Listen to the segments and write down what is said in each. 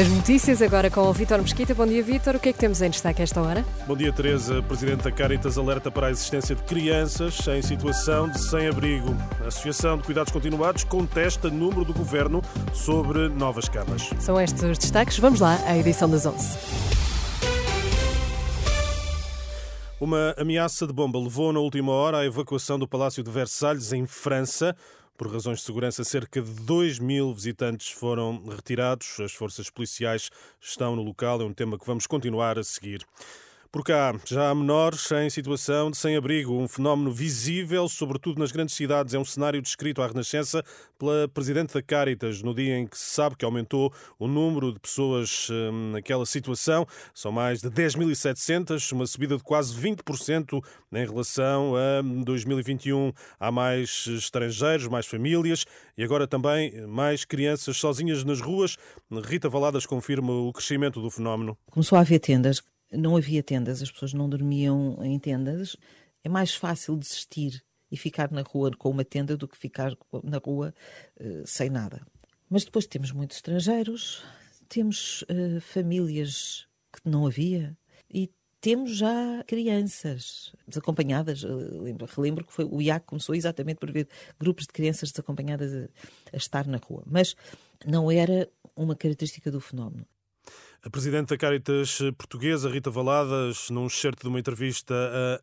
As notícias agora com o Vítor Mesquita. Bom dia, Vítor. O que é que temos em destaque a esta hora? Bom dia, Teresa. Presidente da Caritas alerta para a existência de crianças em situação de sem-abrigo. A Associação de Cuidados Continuados contesta número do governo sobre novas camas. São estes os destaques. Vamos lá à edição das 11. Uma ameaça de bomba levou na última hora à evacuação do Palácio de Versalhes, em França. Por razões de segurança, cerca de 2 mil visitantes foram retirados. As forças policiais estão no local. É um tema que vamos continuar a seguir. Por cá, já há menores em situação de sem-abrigo, um fenómeno visível, sobretudo nas grandes cidades. É um cenário descrito à Renascença pela Presidente da Caritas, no dia em que se sabe que aumentou o número de pessoas hum, naquela situação. São mais de 10.700, uma subida de quase 20% em relação a 2021. Há mais estrangeiros, mais famílias e agora também mais crianças sozinhas nas ruas. Rita Valadas confirma o crescimento do fenómeno. Começou a haver tendas não havia tendas, as pessoas não dormiam em tendas. É mais fácil desistir e ficar na rua com uma tenda do que ficar na rua uh, sem nada. Mas depois temos muitos estrangeiros, temos uh, famílias que não havia e temos já crianças desacompanhadas. Lembro, relembro que foi, o IAC começou exatamente por ver grupos de crianças desacompanhadas a, a estar na rua. Mas não era uma característica do fenómeno. A Presidente da Caritas Portuguesa, Rita Valadas, num excerto de uma entrevista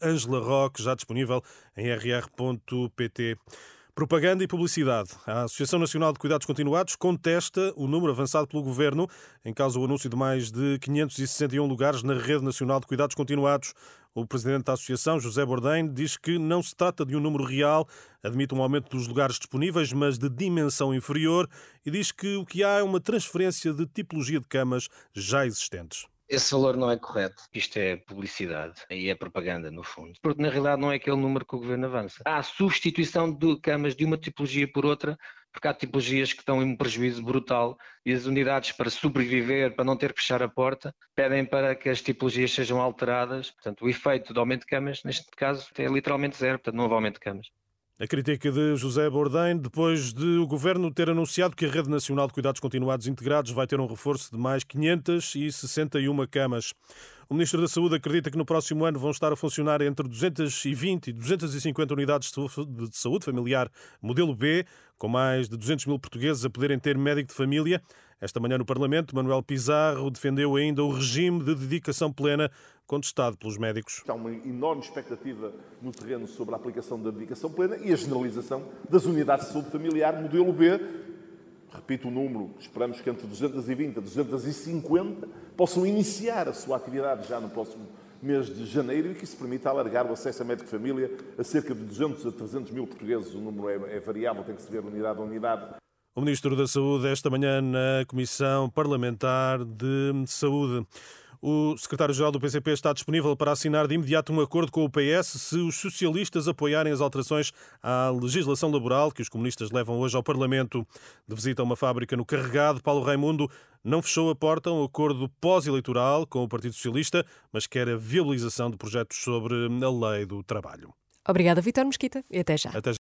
a Angela Roque, já disponível em rr.pt. Propaganda e publicidade. A Associação Nacional de Cuidados Continuados contesta o número avançado pelo Governo, em causa o anúncio de mais de 561 lugares na Rede Nacional de Cuidados Continuados. O presidente da Associação, José Bourdain, diz que não se trata de um número real, admite um aumento dos lugares disponíveis, mas de dimensão inferior, e diz que o que há é uma transferência de tipologia de camas já existentes. Esse valor não é correto. Isto é publicidade e é propaganda, no fundo. Porque na realidade não é aquele número que o governo avança. Há a substituição de camas de uma tipologia por outra, porque há tipologias que estão em um prejuízo brutal e as unidades, para sobreviver, para não ter que fechar a porta, pedem para que as tipologias sejam alteradas. Portanto, o efeito do aumento de camas, neste caso, é literalmente zero, portanto, não houve aumento de camas. A crítica de José Bourdain, depois de o Governo ter anunciado que a Rede Nacional de Cuidados Continuados Integrados vai ter um reforço de mais 561 camas. O Ministro da Saúde acredita que no próximo ano vão estar a funcionar entre 220 e 250 unidades de saúde familiar modelo B, com mais de 200 mil portugueses a poderem ter médico de família. Esta manhã no Parlamento, Manuel Pizarro defendeu ainda o regime de dedicação plena contestado pelos médicos. Há uma enorme expectativa no terreno sobre a aplicação da dedicação plena e a generalização das unidades de saúde familiar modelo B. Repito o número, esperamos que entre 220 e 250 possam iniciar a sua atividade já no próximo mês de janeiro e que isso permita alargar o acesso a médico família a cerca de 200 a 300 mil portugueses. O número é, é variável, tem que se ver unidade a unidade. O Ministro da Saúde, esta manhã, na Comissão Parlamentar de Saúde. O secretário-geral do PCP está disponível para assinar de imediato um acordo com o PS se os socialistas apoiarem as alterações à legislação laboral que os comunistas levam hoje ao Parlamento. De visita a uma fábrica no Carregado, Paulo Raimundo não fechou a porta a um acordo pós-eleitoral com o Partido Socialista, mas quer a viabilização de projetos sobre a lei do trabalho. Obrigada, Vitor Mesquita, e até já. Até já.